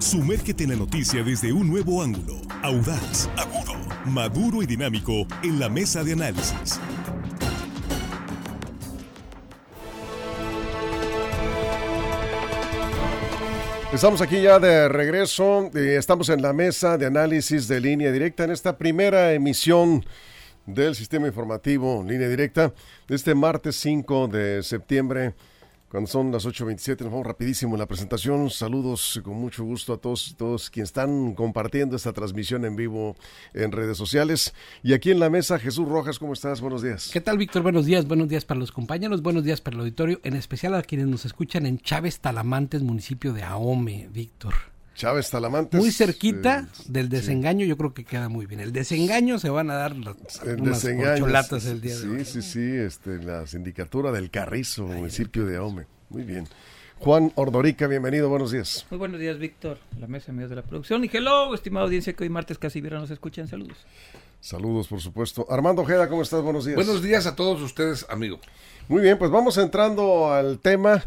Sumérgete en la noticia desde un nuevo ángulo, audaz, agudo, maduro y dinámico en la mesa de análisis. Estamos aquí ya de regreso. Eh, estamos en la mesa de análisis de línea directa en esta primera emisión del sistema informativo línea directa de este martes 5 de septiembre cuando son las 8.27, nos vamos rapidísimo en la presentación. Saludos con mucho gusto a todos, todos quienes están compartiendo esta transmisión en vivo en redes sociales. Y aquí en la mesa, Jesús Rojas, ¿cómo estás? Buenos días. ¿Qué tal, Víctor? Buenos días. Buenos días para los compañeros, buenos días para el auditorio, en especial a quienes nos escuchan en Chávez Talamantes, municipio de Ahome, Víctor. Chávez Talamantes. Muy cerquita eh, del desengaño, yo creo que queda muy bien. El desengaño se van a dar las, el unas el día de hoy. Sí, sí, sí, este, la sindicatura del Carrizo, municipio de Ome. Muy bien. Juan Ordorica, bienvenido, buenos días. Muy buenos días, Víctor, la mesa de de la producción. Y hello, estimada audiencia que hoy martes casi vieron nos escuchan. Saludos. Saludos, por supuesto. Armando Ojeda, ¿cómo estás? Buenos días. Buenos días a todos ustedes, amigo. Muy bien, pues vamos entrando al tema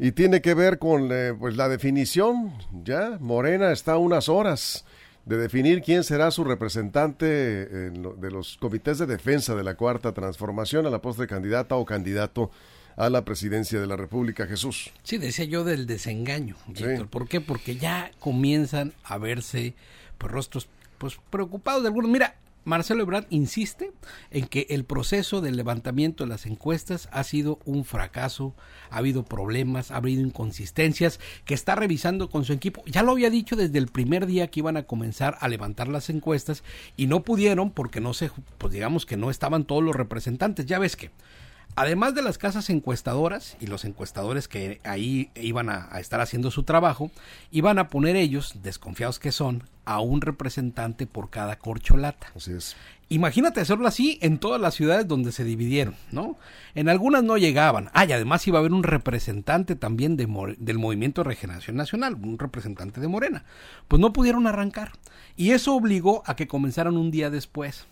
y tiene que ver con eh, pues la definición. Ya, Morena está a unas horas de definir quién será su representante de los comités de defensa de la cuarta transformación a la postre candidata o candidato a la presidencia de la República, Jesús. Sí, decía yo del desengaño, Víctor. ¿Por qué? Porque ya comienzan a verse pues, rostros pues preocupados de algunos. Mira, Marcelo Ebrard insiste en que el proceso del levantamiento de las encuestas ha sido un fracaso, ha habido problemas, ha habido inconsistencias, que está revisando con su equipo. Ya lo había dicho desde el primer día que iban a comenzar a levantar las encuestas y no pudieron porque no se, pues digamos que no estaban todos los representantes. Ya ves que Además de las casas encuestadoras y los encuestadores que ahí iban a, estar haciendo su trabajo, iban a poner ellos, desconfiados que son, a un representante por cada corcholata. Así es. Imagínate hacerlo así en todas las ciudades donde se dividieron, ¿no? En algunas no llegaban. Ah, y además iba a haber un representante también de, del Movimiento de Regeneración Nacional, un representante de Morena. Pues no pudieron arrancar. Y eso obligó a que comenzaran un día después.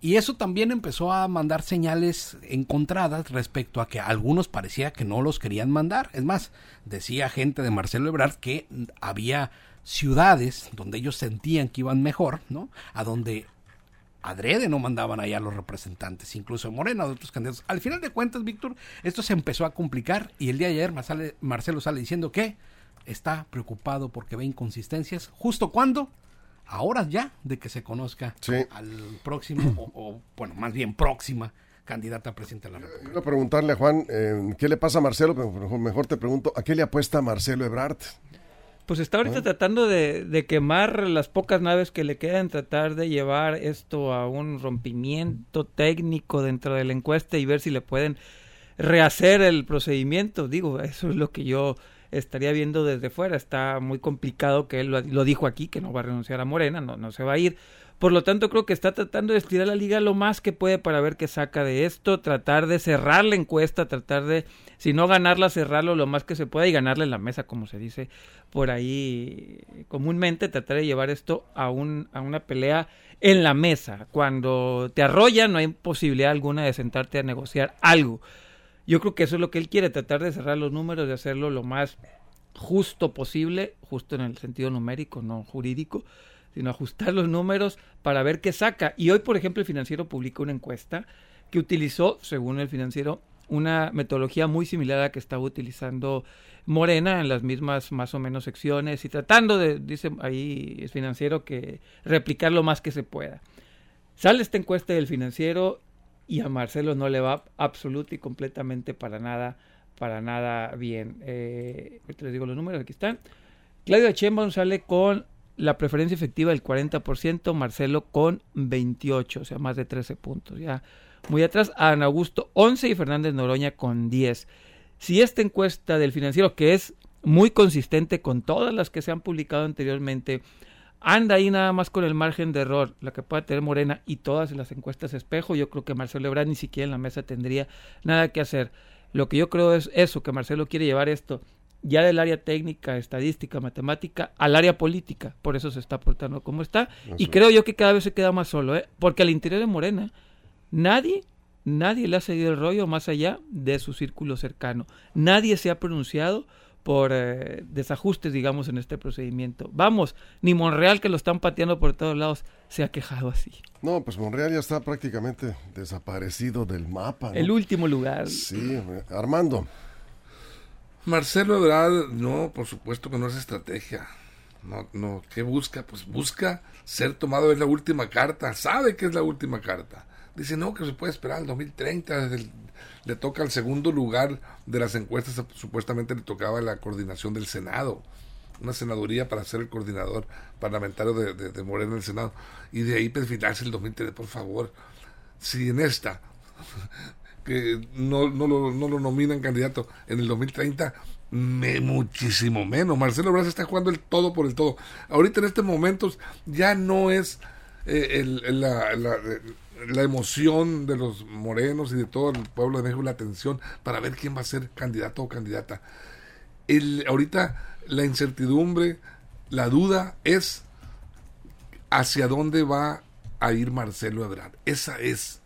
Y eso también empezó a mandar señales encontradas respecto a que algunos parecía que no los querían mandar. Es más, decía gente de Marcelo Ebrard que había ciudades donde ellos sentían que iban mejor, ¿no? A donde adrede no mandaban allá los representantes, incluso Morena de otros candidatos. Al final de cuentas, Víctor, esto se empezó a complicar y el día de ayer Marcelo sale diciendo que está preocupado porque ve inconsistencias. ¿Justo cuando ahora ya de que se conozca al próximo, o, bueno, más bien próxima candidata a presidente de la República. Quiero preguntarle a Juan, eh, ¿qué le pasa a Marcelo? Pero mejor te pregunto, ¿a qué le apuesta Marcelo Ebrard? Pues está ahorita tratando de, de, quemar las pocas naves que le quedan, tratar de llevar esto a un rompimiento técnico dentro de la encuesta y ver si le pueden rehacer el procedimiento. Digo, eso es lo que yo estaría viendo desde fuera. Está muy complicado que él lo, dijo aquí, que no va a renunciar a Morena, no, no se va a ir. Por lo tanto, creo que está tratando de estirar la liga lo más que puede para ver qué saca de esto, tratar de cerrar la encuesta, tratar de, si no ganarla, cerrarlo lo más que se pueda y ganarle la mesa, como se dice por ahí comúnmente, tratar de llevar esto a, un, a una pelea en la mesa. Cuando te arrolla, no hay posibilidad alguna de sentarte a negociar algo. Yo creo que eso es lo que él quiere, tratar de cerrar los números, de hacerlo lo más justo posible, justo en el sentido numérico, no jurídico, sino ajustar los números para ver qué saca. Y hoy, por ejemplo, el financiero publicó una encuesta que utilizó, según el financiero, una metodología muy similar a la que estaba utilizando Morena en las mismas más o menos secciones y tratando de, dice ahí el financiero, que replicar lo más que se pueda. Sale esta encuesta del financiero y a Marcelo no le va absoluto y completamente para nada, para nada bien. Eh, les digo los números, aquí están. Claudio Sheinbaum sale con la preferencia efectiva del 40%, Marcelo con 28, o sea, más de 13 puntos. Ya muy atrás, Ana Augusto 11 y Fernández Noroña con 10. Si esta encuesta del financiero, que es muy consistente con todas las que se han publicado anteriormente, anda ahí nada más con el margen de error, la que pueda tener Morena y todas las encuestas espejo, yo creo que Marcelo Ebrard ni siquiera en la mesa tendría nada que hacer. Lo que yo creo es eso, que Marcelo quiere llevar esto ya del área técnica, estadística, matemática, al área política. Por eso se está portando como está. y creo yo que cada vez se queda más solo, ¿eh? porque al interior de Morena nadie, nadie le ha seguido el rollo más allá de su círculo cercano. Nadie se ha pronunciado por eh, desajustes, digamos, en este procedimiento. Vamos, ni Monreal, que lo están pateando por todos lados, se ha quejado así. No, pues Monreal ya está prácticamente desaparecido del mapa. El último lugar. Sí, Armando. Marcelo Ebrard, no, por supuesto que no es estrategia. No, no, ¿qué busca? Pues busca ser tomado, es la última carta, sabe que es la última carta. Dice, no, que se puede esperar al 2030, desde el le toca al segundo lugar de las encuestas, supuestamente le tocaba la coordinación del Senado, una senaduría para ser el coordinador parlamentario de, de, Morena en el Senado, y de ahí perfilarse el 2003, por favor. Si en esta, que no, no, lo, no lo nominan candidato en el 2030, me, muchísimo menos. Marcelo Braz está jugando el todo por el todo. Ahorita en estos momentos ya no es eh, el, la emoción de los morenos y de todo el pueblo de México, la atención para ver quién va a ser candidato o candidata. El, ahorita la incertidumbre, la duda es hacia dónde va a ir Marcelo Ebrard. Esa es,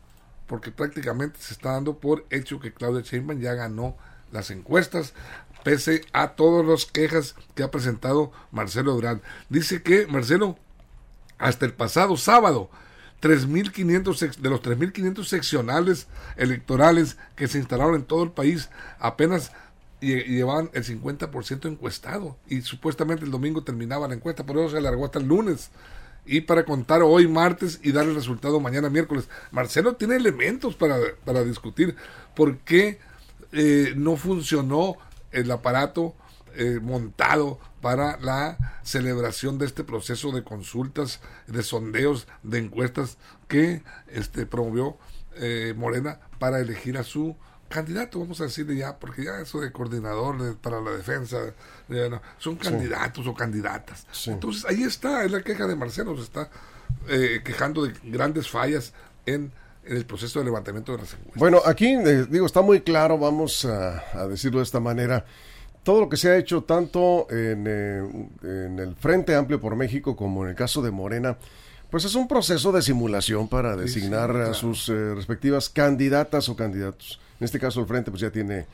porque prácticamente se está dando por hecho que Claudia Sheinbaum ya ganó las encuestas, pese a todas las quejas que ha presentado Marcelo Ebrard. Dice que Marcelo, hasta el pasado sábado, 3.500 de los 3.500 seccionales electorales que se instalaron en todo el país apenas llevaban el 50% encuestado y supuestamente el domingo terminaba la encuesta, por eso se alargó hasta el lunes y para contar hoy martes y dar el resultado mañana miércoles. Marcelo tiene elementos para, para discutir por qué eh, no funcionó el aparato eh, montado para la celebración de este proceso de consultas, de sondeos, de encuestas que este, promovió eh, Morena para elegir a su candidato, vamos a decirle ya, porque ya eso de coordinador para la defensa, son candidatos o candidatas. Entonces ahí está, es la queja de Marcelo, se está eh, quejando de grandes fallas en, el proceso de levantamiento de las encuestas. Bueno, aquí digo, está muy claro, vamos a decirlo de esta manera todo lo que se ha hecho tanto en, eh, en, el Frente Amplio por México como en el caso de Morena, pues es un proceso de simulación para designar a sus eh, respectivas candidatas o candidatos. En este caso el Frente pues ya tiene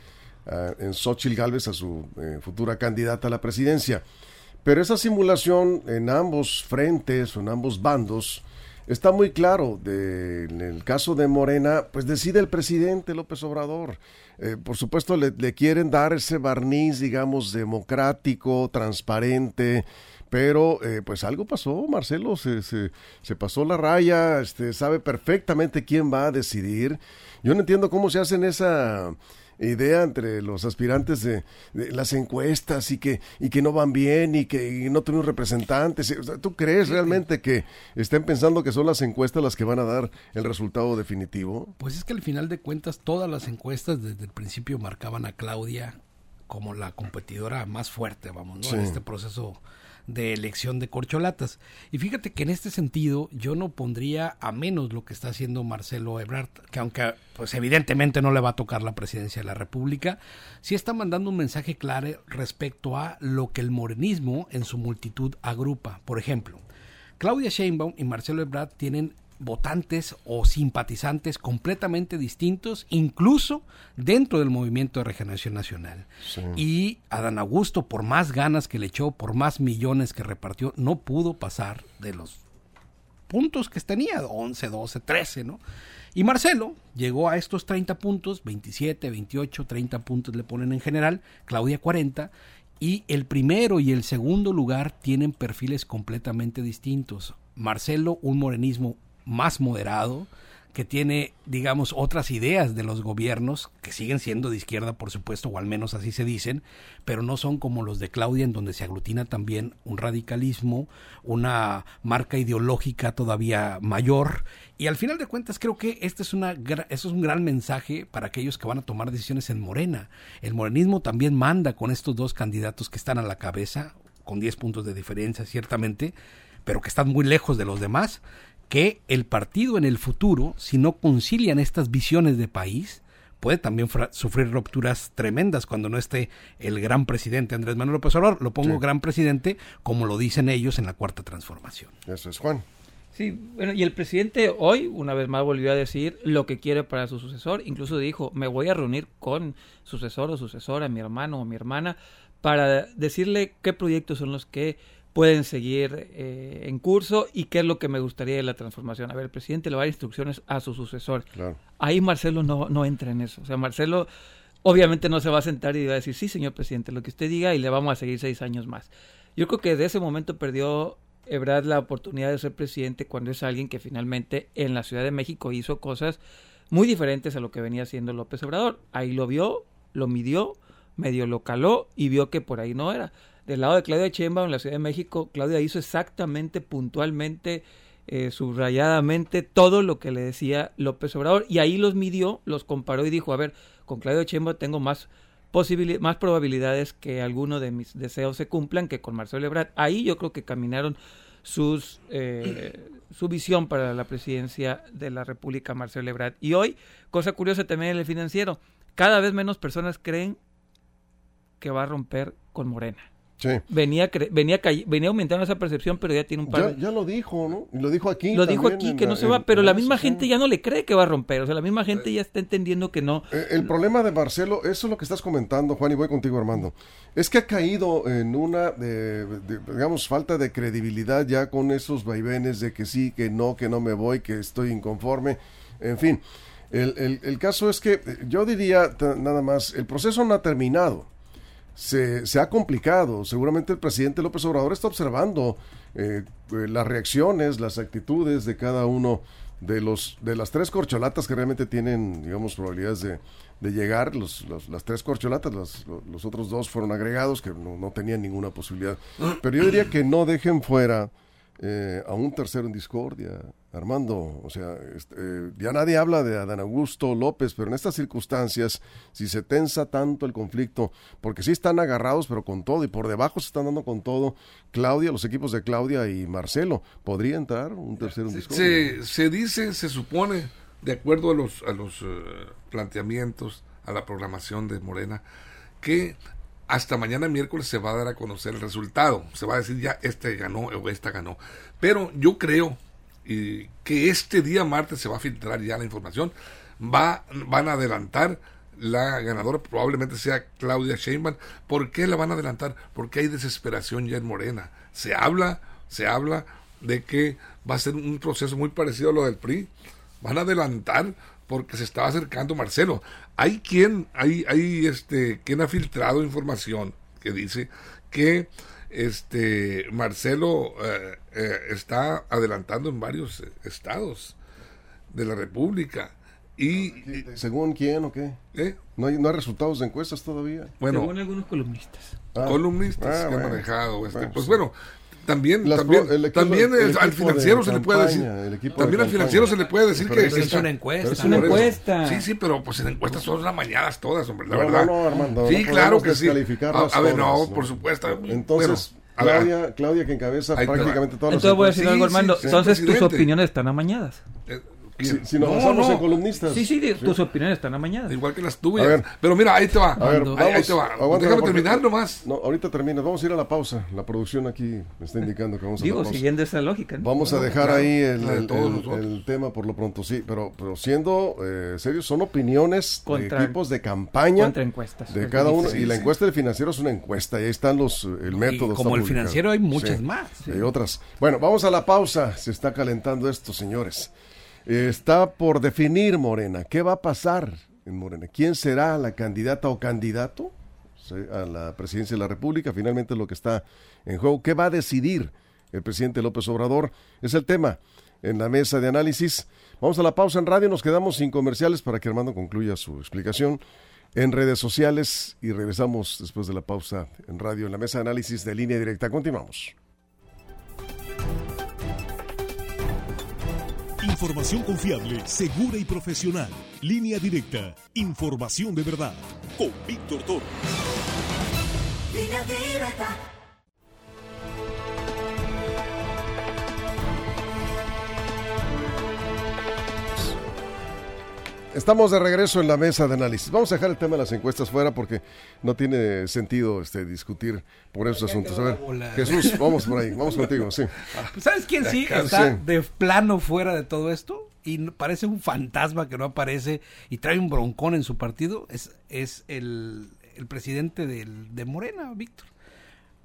uh, en Xochitl Galvez a su eh, futura candidata a la presidencia. Pero esa simulación en ambos frentes o en ambos bandos está muy claro. De, en el caso de Morena, pues decide el presidente López Obrador. Eh, por supuesto, le, quieren dar ese barniz, digamos, democrático, transparente, pero eh, pues algo pasó, Marcelo, se, se, se, pasó la raya, este, sabe perfectamente quién va a decidir. Yo no entiendo cómo se hacen esa idea entre los aspirantes de, las encuestas y que, y que no van bien y que no tenemos representantes. ¿Tú crees realmente que estén pensando que son las encuestas las que van a dar el resultado definitivo? Pues es que al final de cuentas todas las encuestas desde el principio marcaban a Claudia como la competidora más fuerte, vamos, ¿no? En este proceso de elección de corcholatas. Y fíjate que en este sentido yo no pondría a menos lo que está haciendo Marcelo Ebrard, que aunque pues evidentemente no le va a tocar la presidencia de la República, sí está mandando un mensaje claro respecto a lo que el morenismo en su multitud agrupa. Por ejemplo, Claudia Sheinbaum y Marcelo Ebrard tienen votantes o simpatizantes completamente distintos, incluso dentro del movimiento de regeneración nacional. Y Adán Augusto, por más ganas que le echó, por más millones que repartió, no pudo pasar de los puntos que tenía, 11, 12, 13, ¿no? Y Marcelo llegó a estos 30 puntos, 27, 28, 30 puntos le ponen en general, Claudia 40, y el primero y el segundo lugar tienen perfiles completamente distintos. Marcelo, un morenismo más moderado, que tiene, digamos, otras ideas de los gobiernos, que siguen siendo de izquierda, por supuesto, o al menos así se dicen, pero no son como los de Claudia, en donde se aglutina también un radicalismo, una marca ideológica todavía mayor. Y al final de cuentas, creo que este es, una, es un gran mensaje para aquellos que van a tomar decisiones en Morena. El morenismo también manda con estos dos candidatos que están a la cabeza, con 10 puntos de diferencia, ciertamente, pero que están muy lejos de los demás que el partido en el futuro, si no concilian estas visiones de país, puede también sufrir rupturas tremendas cuando no esté el gran presidente Andrés Manuel López Obrador. Lo pongo gran presidente como lo dicen ellos en la cuarta transformación. Eso es Juan. Sí, bueno, y el presidente hoy una vez más volvió a decir lo que quiere para su sucesor. Incluso dijo, me voy a reunir con sucesor o sucesora, mi hermano o mi hermana, para decirle qué proyectos son los que pueden seguir eh, en curso y qué es lo que me gustaría de la transformación. A ver, el presidente le va a dar instrucciones a su sucesor. Claro. Ahí Marcelo no, no entra en eso. O sea, Marcelo obviamente no se va a sentar y va a decir, sí, señor presidente, lo que usted diga y le vamos a seguir seis años más. Yo creo que de ese momento perdió Ebrard la oportunidad de ser presidente cuando es alguien que finalmente en la Ciudad de México hizo cosas muy diferentes a lo que venía haciendo López Obrador. Ahí lo vio, lo midió, medio lo caló y vio que por ahí no era. Del lado de Claudia Sheinbaum en la Ciudad de México, Claudia hizo exactamente, puntualmente, eh, subrayadamente todo lo que le decía López Obrador y ahí los midió, los comparó y dijo, a ver, con Claudia Sheinbaum tengo más más probabilidades que alguno de mis deseos se cumplan que con Marcelo Ebrard. Ahí yo creo que caminaron sus eh, su visión para la presidencia de la República Marcelo Ebrard. Y hoy, cosa curiosa también en el financiero, cada vez menos personas creen que va a romper con Morena. Sí. Venía, venía, venía aumentando esa percepción, pero ya tiene un par ya, ya lo dijo, ¿no? Lo dijo aquí. Lo dijo aquí, que no se va, pero la misma gente ya no le cree que va a romper. O sea, la misma gente ya está entendiendo que no. Eh, el problema de Marcelo, eso es lo que estás comentando, Juan, y voy contigo, Armando. Es que ha caído en una, de, digamos, falta de credibilidad ya con esos vaivenes de que sí, que no, que no me voy, que estoy inconforme. En fin, el, el, el caso es que yo diría nada más, el proceso no ha terminado se, se, ha complicado. Seguramente el presidente López Obrador está observando eh, eh, las reacciones, las actitudes de cada uno de los de las tres corcholatas que realmente tienen, digamos, probabilidades de, llegar. Los, las tres corcholatas, los, los, otros dos fueron agregados que no, no, tenían ninguna posibilidad. Pero yo diría que no dejen fuera eh, a un tercero en discordia. Armando, o sea, este, eh, ya nadie habla de Adán Augusto López, pero en estas circunstancias, si se tensa tanto el conflicto, porque sí están agarrados, pero con todo, y por debajo se están dando con todo, Claudia, los equipos de Claudia y Marcelo, ¿podría entrar un tercero en discordia? Se, se dice, se supone, de acuerdo a los, a los uh, planteamientos, a la programación de Morena, que hasta mañana miércoles se va a dar a conocer el resultado. Se va a decir ya este ganó o esta ganó. Pero yo creo que este día martes se va a filtrar ya la información. Va, van a adelantar la ganadora, probablemente sea Claudia Sheinbaum. ¿Por qué la van a adelantar? Porque hay desesperación ya en Morena. Se habla, se habla de que va a ser un proceso muy parecido a lo del PRI. Van a adelantar porque se estaba acercando Marcelo. Hay quien, hay, hay este, quien ha filtrado información que dice que este Marcelo eh, eh, está adelantando en varios estados de la República. Y, ¿Según quién o qué? ¿Eh? ¿No, hay, ¿No hay resultados de encuestas todavía? Bueno, Según algunos columnistas. Ah, columnistas ah, que bueno. han manejado. Este, Bueno, pues sí. bueno, también, Las también, pro- el equipo- también el el- al financiero se le puede decir. También de al financiero se le puede decir Pero que es Es una encuesta. Es una encuesta. Sí, sí, pero pues en encuestas son las mañanas todas, hombre, la No, verdad. no, no, Armando, sí, no claro que sí. A, a ver, no, todas, ¿no? por supuesto. Entonces, Bueno, Claudia, Claudia que encabeza prácticamente todas las Entonces voy a decir algo, Armando. sí, Entonces tus opiniones están amañadas. Si, nos No, basamos no, en columnistas. Sí, sí, tus opiniones están amañadas. Igual que las tuyas. A ver. Pero mira, ahí te va. A ver, ahí, vamos, ahí te va. Déjame porque- terminar nomás. No, ahorita termina. Vamos a ir a la pausa. La producción aquí me está indicando que vamos a Digo, la pausa. siguiendo esa lógica. ¿no? Vamos a dejar claro, ahí el, el- tema por lo pronto, sí, pero, pero siendo eh, serios, son opiniones Contra- de equipos de campaña Contra encuestas. de cada uno. y la encuesta del financiero es una encuesta, y ahí están los, el método. Y como el publicado. financiero hay muchas Sí. más. Hay otras. Bueno, vamos a la pausa. Se está calentando esto, señores. Está por definir Morena. ¿Qué va a pasar en Morena? ¿Quién será la candidata o candidato a la presidencia de la República? Finalmente lo que está en juego. ¿Qué va a decidir el presidente López Obrador? Es el tema en la mesa de análisis. Vamos a la pausa en radio. Nos quedamos sin comerciales para que Armando concluya su explicación en redes sociales y regresamos después de la pausa en radio en la mesa de análisis de línea directa. Continuamos. Información confiable, segura y profesional. Línea directa. Información de verdad. Con Víctor Toro. Línea directa. Estamos de regreso en la mesa de análisis. Vamos a dejar el tema de las encuestas fuera porque no tiene sentido este discutir por esos asuntos. A ver. Jesús, vamos por ahí, vamos contigo, sí. ¿Sabes quién sí está de plano fuera de todo esto? Y parece un fantasma que no aparece y trae un broncón en su partido. Es, es el, el presidente del- de Morena, Víctor.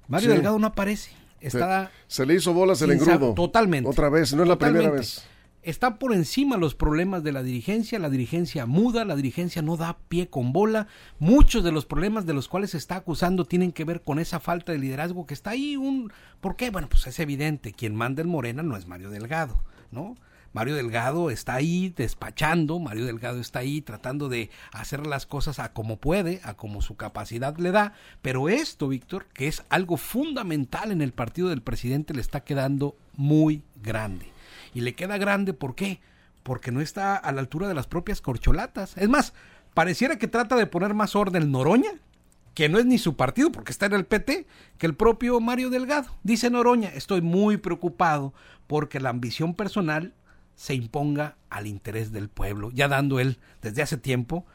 Mario Sí. Delgado no aparece. Está Se le hizo bolas el engrudo. Totalmente. Otra vez, no es la primera vez. Está por encima los problemas de la dirigencia, la dirigencia muda, la dirigencia no da pie con bola. Muchos de los problemas de los cuales se está acusando tienen que ver con esa falta de liderazgo que está ahí. Un... ¿Por qué? Bueno, pues es evidente, quien manda en Morena no es Mario Delgado, ¿no? Mario Delgado está ahí despachando, Mario Delgado está ahí tratando de hacer las cosas a como puede, a como su capacidad le da, pero esto, Víctor, que es algo fundamental en el partido del presidente, le está quedando muy grande. Y le queda grande, ¿por qué? Porque no está a la altura de las propias corcholatas. Es más, pareciera que trata de poner más orden Noroña, que no es ni su partido porque está en el PT, que el propio Mario Delgado. Dice Noroña, estoy muy preocupado porque la ambición personal se imponga al interés del pueblo, ya dando él desde hace tiempo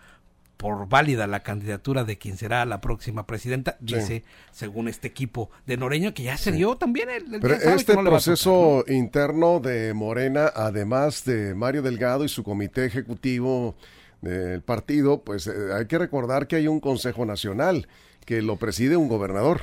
por válida la candidatura de quien será la próxima presidenta, dice, según este equipo de Noreño, que ya se dio también. Él Pero este no tocar, proceso interno de Morena, además de Mario Delgado y su comité ejecutivo del partido, pues eh, hay que recordar que hay un Consejo Nacional que lo preside un gobernador.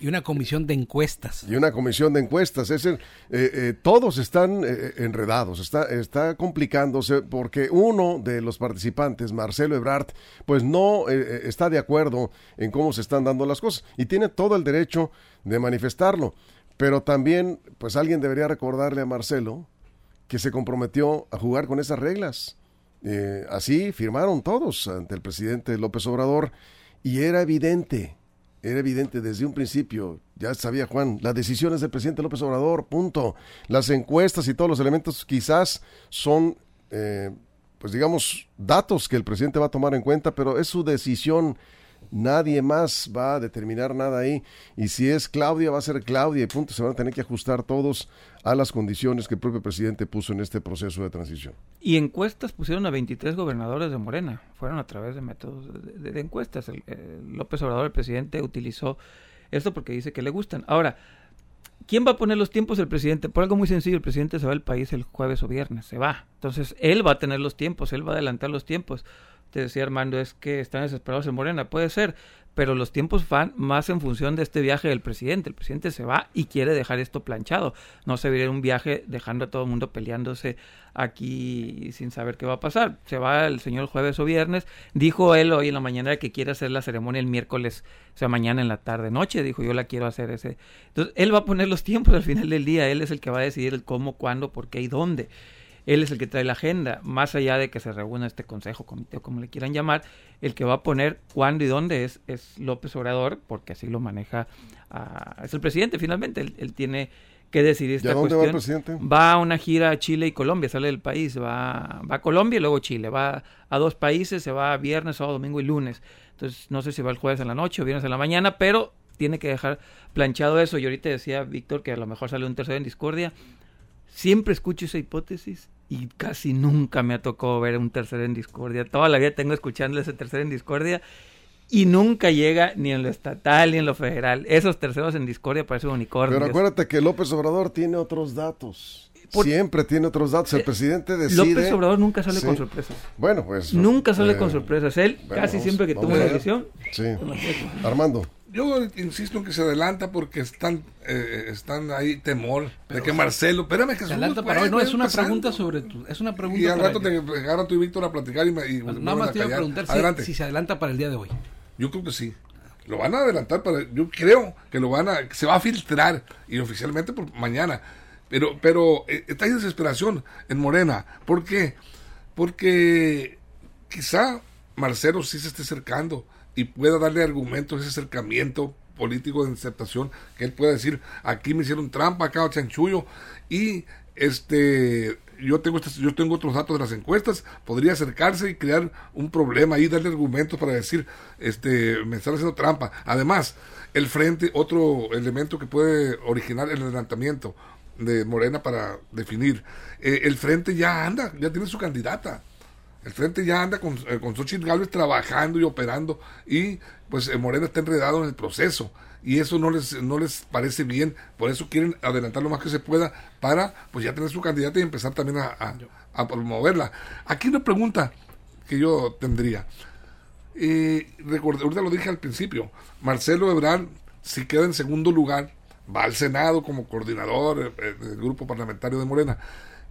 Y una comisión de encuestas. y una comisión de encuestas. Es decir, eh, eh, todos están eh, enredados, está, está complicándose porque uno de los participantes, Marcelo Ebrard, pues no está de acuerdo en cómo se están dando las cosas y tiene todo el derecho de manifestarlo. Pero también, pues alguien debería recordarle a Marcelo que se comprometió a jugar con esas reglas. Así firmaron todos ante el presidente López Obrador y era evidente, era evidente desde un principio, ya sabía Juan, las decisiones del presidente López Obrador, punto. Las encuestas y todos los elementos quizás son, eh, pues digamos, datos que el presidente va a tomar en cuenta, pero es su decisión. Nadie más va a determinar nada ahí. Y si es Claudia, va a ser Claudia y punto. Se van a tener que ajustar todos a las condiciones que el propio presidente puso en este proceso de transición. Y encuestas pusieron a 23 gobernadores de Morena. Fueron a través de métodos de, encuestas. El- el López Obrador, el presidente, utilizó esto porque dice que le gustan. Ahora, ¿quién va a poner los tiempos? El presidente. Por algo muy sencillo, el presidente se va del país el jueves o viernes. Se va. Entonces, él va a tener los tiempos. Él va a adelantar los tiempos. Te decía Armando, es que están desesperados en Morena. Puede ser. Pero los tiempos van más en función de este viaje del presidente. El presidente se va y quiere dejar esto planchado. No se viene un viaje dejando a todo el mundo peleándose aquí sin saber qué va a pasar. Se va el señor jueves o viernes. Dijo él hoy en la mañana que quiere hacer la ceremonia el miércoles, o sea, mañana en la tarde, noche. Dijo, yo la quiero hacer ese. Entonces, él va a poner los tiempos al final del día. Él es el que va a decidir el cómo, cuándo, por qué y dónde. Él es el que trae la agenda, más allá de que se reúna este consejo, comité o como le quieran llamar, el que va a poner cuándo y dónde es, es López Obrador, porque así lo maneja, ah, es el presidente finalmente, él, él tiene que decidir ¿Y esta a dónde va el cuestión. presidente? Va a una gira a Chile y Colombia, sale del país, va, va a Colombia y luego Chile, va a dos países, se va viernes, sábado, domingo y lunes. Entonces, no sé si va el jueves en la noche o viernes en la mañana, pero tiene que dejar planchado eso. Y ahorita decía Víctor que a lo mejor sale un tercero en discordia. Siempre escucho esa hipótesis y casi nunca me ha tocado ver un tercero en discordia. Toda la vida tengo escuchando ese tercero en discordia y nunca llega ni en lo estatal ni en lo federal. Esos terceros en discordia parecen unicornios. Pero acuérdate que López Obrador tiene otros datos. Por- Siempre tiene otros datos. El presidente decide. López Obrador nunca sale Sí. con sorpresas. Bueno, pues. Nunca sale eh, con sorpresas. Él bueno, casi vamos- siempre que toma una decisión. Sí. Armando. Yo insisto en que se adelanta porque están, eh, están ahí temor de que Marcelo, espérame que Se adelanta pues, para hoy. No, es una pregunta sobre tu. Es una pregunta Y al rato te agarran tú y Víctor a platicar y, me, y Bueno, Nada más te iba a callar. preguntar si, si se adelanta para el día de hoy. Yo creo que sí. Lo van a adelantar para. Yo creo que lo van a. que se va a filtrar y oficialmente por mañana. Pero, pero eh, está en desesperación en Morena. ¿Por qué? Porque quizá Marcelo sí se esté acercando y pueda darle argumentos ese acercamiento político de aceptación que él pueda decir aquí me hicieron trampa acá chanchullo y este yo tengo estas- yo tengo otros datos de las encuestas podría acercarse y crear un problema y darle argumentos para decir este me están haciendo trampa. Además el frente otro elemento que puede originar el adelantamiento de Morena para definir eh, el frente ya anda ya tiene su candidata el frente ya anda con, eh, con Xochitl Gálvez trabajando y operando y pues eh, Morena está enredado en el proceso y eso no les no les parece bien, por eso quieren adelantar lo más que se pueda para pues ya tener su candidata y empezar también a, a- a promoverla. Aquí una pregunta que yo tendría. Y recordé, ahorita lo dije al principio, Marcelo Ebrard, si queda en segundo lugar, va al Senado como coordinador eh, del grupo parlamentario de Morena,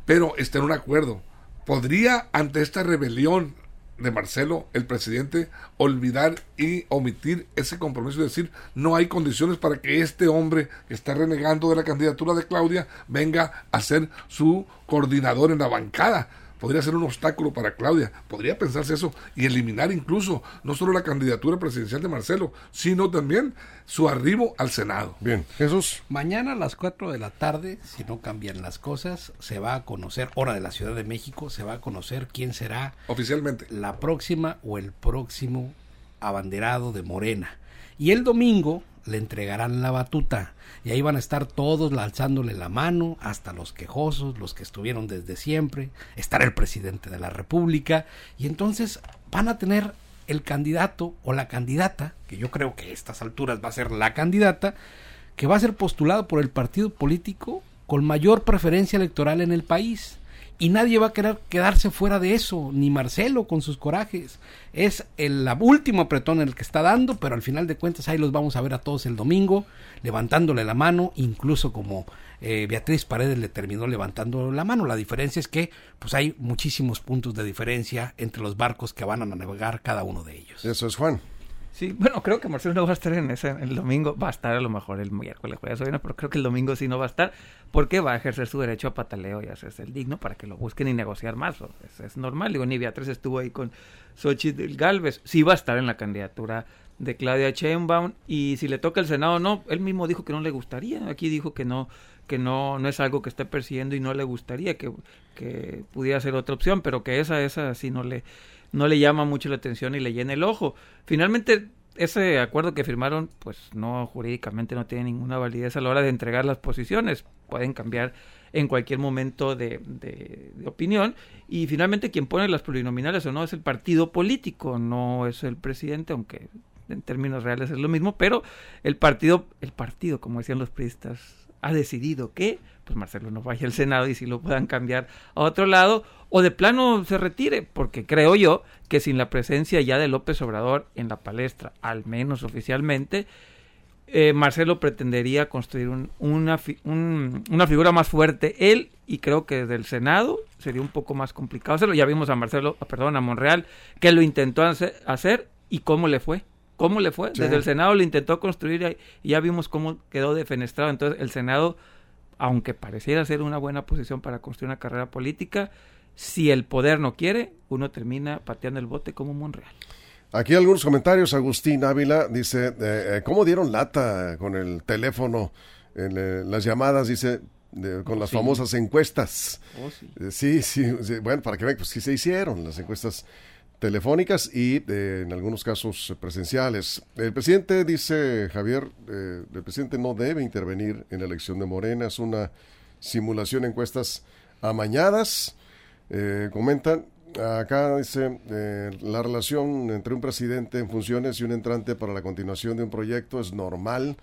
pero está en un acuerdo. ¿Podría, ante esta rebelión de Marcelo, el presidente, olvidar y omitir ese compromiso y decir no hay condiciones para que este hombre que está renegando de la candidatura de Claudia venga a ser su coordinador en la bancada? Podría ser un obstáculo para Claudia. Podría pensarse eso y eliminar incluso no solo la candidatura presidencial de Marcelo, sino también su arribo al Senado. Bien, Jesús. Mañana a las 4 de la tarde, si no cambian las cosas, se va a conocer, hora de la Ciudad de México, se va a conocer quién será Oficialmente. la próxima o el próximo abanderado de Morena. Y el domingo le entregarán la batuta. Y ahí van a estar todos alzándole la mano, hasta los quejosos, los que estuvieron desde siempre, estará el presidente de la República. Y entonces van a tener el candidato o la candidata, que yo creo que a estas alturas va a ser la candidata, que va a ser postulado por el partido político con mayor preferencia electoral en el país y nadie va a querer quedarse fuera de eso, ni Marcelo con sus corajes. Es el último apretón el que está dando, pero al final de cuentas ahí los vamos a ver a todos el domingo, levantándole la mano, incluso como eh, Beatriz Paredes le terminó levantando la mano. La diferencia es que pues hay muchísimos puntos de diferencia entre los barcos que van a navegar cada uno de ellos. Eso es Juan. Sí, bueno, creo que Marcelo no va a estar en ese, el domingo, va a estar a lo mejor el miércoles, jueves o viernes, pero creo que el domingo sí no va a estar, porque va a ejercer su derecho a pataleo y hacerse el digno para que lo busquen y negociar más. Es, es normal, digo, ni Beatriz estuvo ahí con Xochitl Galvez, sí va a estar en la candidatura de Claudia Sheinbaum, y si le toca el Senado no, él mismo dijo que no le gustaría, aquí dijo que no que no, no es algo que esté persiguiendo y no le gustaría, que, que pudiera ser otra opción, pero que esa, esa sí no le, no le llama mucho la atención y le llena el ojo. Finalmente, ese acuerdo que firmaron, pues no jurídicamente no tiene ninguna validez a la hora de entregar las posiciones. Pueden cambiar en cualquier momento de, de- opinión. Y finalmente quien pone las plurinominales o no es el partido político, no es el presidente, aunque en términos reales es lo mismo, pero el partido, el partido, como decían los priistas, ha decidido que pues Marcelo no vaya al Senado y si lo puedan cambiar a otro lado o de plano se retire, porque creo yo que sin la presencia ya de López Obrador en la palestra, al menos oficialmente, eh, Marcelo pretendería construir un- una, fi- un- una figura más fuerte él y creo que desde el Senado sería un poco más complicado hacerlo. Ya vimos a Marcelo, ah, perdón, a Monreal que lo intentó hace- hacer y cómo le fue. ¿Cómo le fue? Sí. Desde el Senado lo intentó construir y ya vimos cómo quedó defenestrado. Entonces el Senado, aunque pareciera ser una buena posición para construir una carrera política, si el poder no quiere, uno termina pateando el bote como Monreal. Aquí algunos comentarios. Agustín Ávila dice, eh, eh, ¿cómo dieron lata con el teléfono en eh, las llamadas? Dice, de- con las Sí. famosas encuestas. Oh, sí. Eh, sí, sí, sí, bueno, para que vean, pues sí se hicieron las encuestas telefónicas y eh, en algunos casos eh, presenciales. El presidente dice, Javier, eh, el presidente no debe intervenir en la elección de Morena, es una simulación de encuestas amañadas. Eh, comentan, acá dice, la relación entre un presidente en funciones y un entrante para la continuación de un proyecto es normal,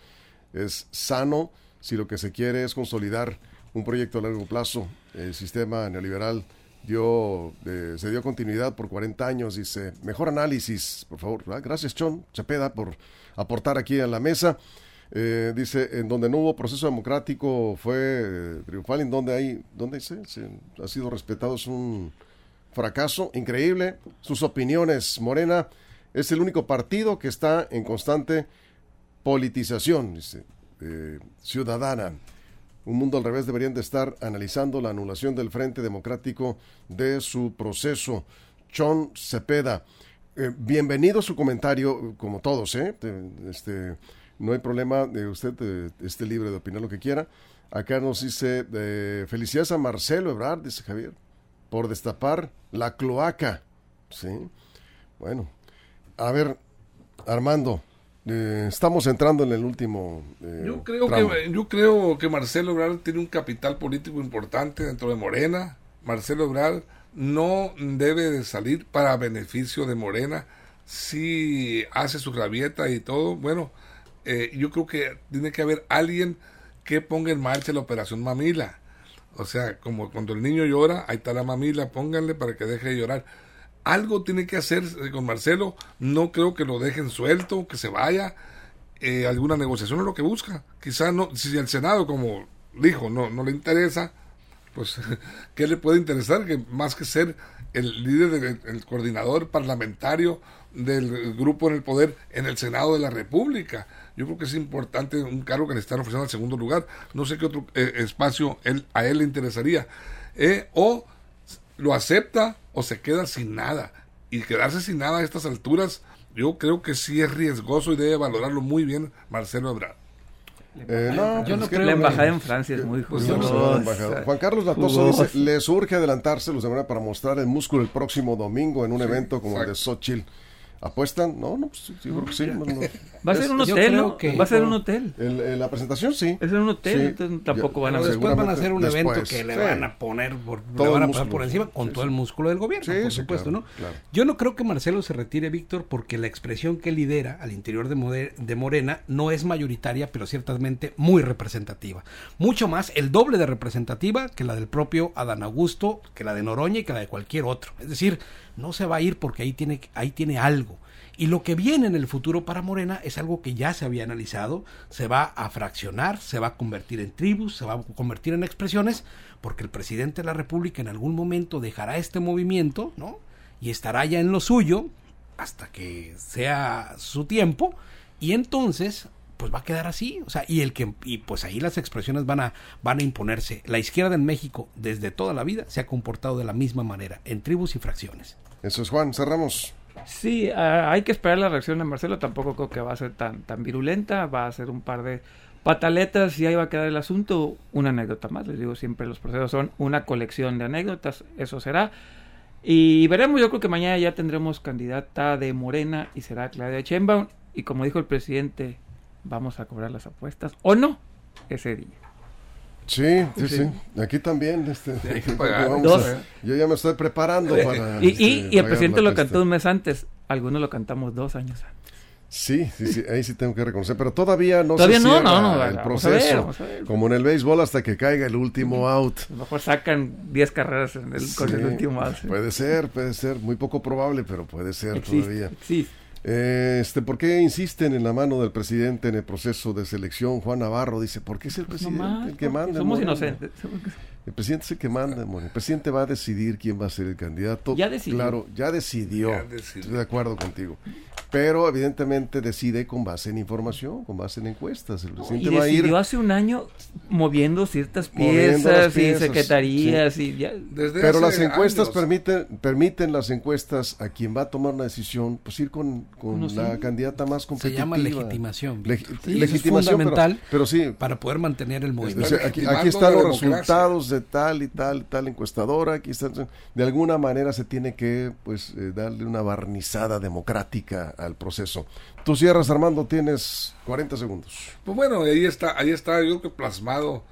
es sano, si lo que se quiere es consolidar un proyecto a largo plazo. El sistema neoliberal dio, eh, se dio continuidad por 40 años, dice, mejor análisis, por favor. Gracias, Chon Cepeda, por aportar aquí a la mesa. Eh, dice, en donde no hubo proceso democrático fue eh, triunfal, en donde hay, donde se, se- ha sido respetado, es un fracaso increíble. Sus opiniones, Morena es el único partido que está en constante politización, dice, ciudadana. Un mundo al revés deberían de estar analizando la anulación del Frente Democrático de su proceso. Chon Cepeda, eh, bienvenido a su comentario, como todos, ¿eh? Te- Este, no hay problema, de usted eh, esté libre de opinar lo que quiera. Acá nos dice, eh, felicidades a Marcelo Ebrard, dice Javier, por destapar la cloaca. Sí, bueno. A ver, Armando, eh, estamos entrando en el último. eh, Yo creo, tramo. que, yo creo que Marcelo Ebrard tiene un capital político importante dentro de Morena. Marcelo Ebrard no debe de salir para beneficio de Morena. Si hace su rabieta y todo, bueno, eh, yo creo que tiene que haber alguien que ponga en marcha la operación Mamila. O sea, como cuando el niño llora, ahí está la mamila, pónganle para que deje de llorar. Algo tiene que hacer con Marcelo. No creo que lo dejen suelto, que se vaya. Eh, alguna negociación es lo que busca. Quizá no, si el Senado, como dijo, no, no le interesa, pues, ¿qué le puede interesar? Que más que ser el líder, del- el coordinador parlamentario del grupo en el poder en el Senado de la República. Yo creo que es importante un cargo que le están ofreciendo al segundo lugar. No sé qué otro eh, espacio a él le interesaría. Eh, o lo acepta o se queda sin nada. Y quedarse sin nada a estas alturas, yo creo que sí es riesgoso y debe valorarlo muy bien Marcelo Ebrard. Eh, no, Yo pues no es que creo- La no- embajada en Francia es muy Pues yo no jugosa. Juan Carlos Latoso dice, les urge adelantarse los de manera para mostrar el músculo el próximo domingo en un evento como el de exacto. ¿Apuestan? No, no, pues sí, creo que sí. no, no. Va a ser un hotel, creo ¿no? que- Va a ser un hotel. El- el- la presentación sí. Es en un hotel, Sí. entonces tampoco Ya- van a no, ver. Después van a hacer un después, evento que le sí. van a poner por, Todo le van a pasar por encima con sí, todo el músculo del gobierno, Sí, por sí, supuesto, claro, ¿no? claro. Yo no creo que Marcelo se retire, Víctor, porque la expresión que lidera al interior de Morena no es mayoritaria, pero ciertamente muy representativa. Mucho más, el doble de representativa que la del propio Adán Augusto, que la de Noroña y que la de cualquier otro. Es decir, no se va a ir porque ahí tiene, ahí tiene algo. Y lo que viene en el futuro para Morena es algo que ya se había analizado, se va a fraccionar, se va a convertir en tribus, se va a convertir en expresiones, porque el presidente de la República en algún momento dejará este movimiento, ¿no? Y estará ya en lo suyo hasta que sea su tiempo y entonces pues va a quedar así, o sea, y el que y pues ahí las expresiones van a van a imponerse. La izquierda en México desde toda la vida se ha comportado de la misma manera, en tribus y fracciones. Eso es Juan, cerramos. Sí, ah, hay que esperar la reacción de Marcelo. Tampoco creo que va a ser tan, tan virulenta. Va a ser un par de pataletas y ahí va a quedar el asunto. Una anécdota más. Les digo siempre, los procesos son una colección de anécdotas. Eso será. Y veremos, yo creo que mañana ya tendremos candidata de Morena y será Claudia Sheinbaum. Y como dijo el presidente, vamos a cobrar las apuestas o no ese día. Sí, sí, sí. Aquí también. Este, hay que pagar. vamos Dos. a- yo ya me estoy preparando para. Y, y- este, y el pagar presidente lo cantó un mes antes. Algunos lo cantamos dos años antes. Sí, sí, sí, ahí sí tengo que reconocer, pero todavía no Todavía se no, cierra no, no, el vamos a ver, proceso, vamos a ver. como en el béisbol hasta que caiga el último out. A lo mejor sacan 10 carreras en el, con el Sí, último out. Puede ser, puede ser, muy poco probable, pero puede ser Existe, todavía. existe. Eh, Este, ¿Por qué insisten en la mano del presidente en el proceso de selección? Juan Navarro dice, ¿por qué es el Pues presidente el que manda? Somos inocentes. El presidente es el que manda, amor. El presidente va a decidir quién va a ser el candidato. Ya decidió. Claro, ya decidió. Ya decidió. Estoy de acuerdo contigo. Pero evidentemente decide con base en información, con base en encuestas. El Y presidente va a ir. decidió hace un año moviendo ciertas piezas, y secretarías y ya. Desde Pero las encuestas años. permiten, permiten las encuestas a quien va a tomar una decisión, pues ir con, con sí. la candidata más Se competitiva. llama legitimación. Sí, es legitimación, pero- fundamental pero sí, para poder mantener el O movimiento. sea, aquí, aquí están los resultados de tal y tal y tal encuestadora. Aquí están, de alguna manera se tiene que pues eh, darle una barnizada democrática al proceso. Tú cierras, Armando, tienes 40 segundos. Pues bueno, ahí está, ahí está, yo creo que plasmado,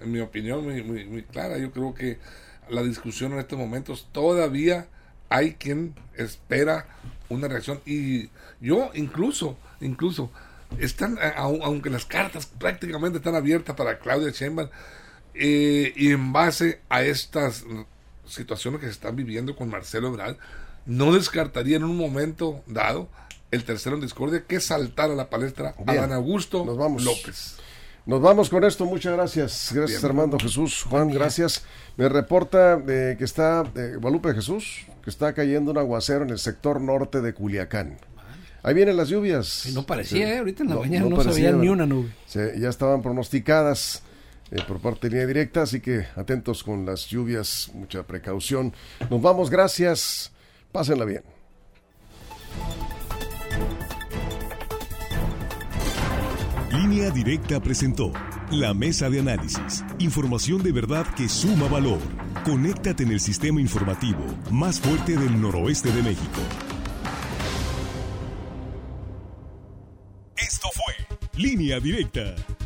en mi opinión, muy, muy, muy clara. Yo creo que la discusión en estos momentos todavía hay quien espera una reacción. Y yo incluso, incluso, están, aunque las cartas prácticamente están abiertas para Claudia Sheinbaum, eh, y en base a estas situaciones que se están viviendo con Marcelo Ebrard, no descartaría en un momento dado el tercero en discordia que saltar a la palestra Bien. Adán Augusto Nos vamos. López. Nos vamos con esto, muchas gracias. Gracias Bien. Armando Jesús. Juan, gracias. Me reporta eh, que está, eh, Guadalupe Jesús, que está cayendo un aguacero en el sector norte de Culiacán. Ahí vienen las lluvias. No parecía, Sí. ¿eh? ahorita en la No- mañana no no, parecía, sabía ni una nube. Ya estaban pronosticadas eh, por parte de línea directa, así que atentos con las lluvias, mucha precaución. Nos vamos, gracias. Pásenla bien. Línea Directa presentó la mesa de análisis. Información de verdad que suma valor. Conéctate en el sistema informativo más fuerte del noroeste de México. Esto fue Línea Directa.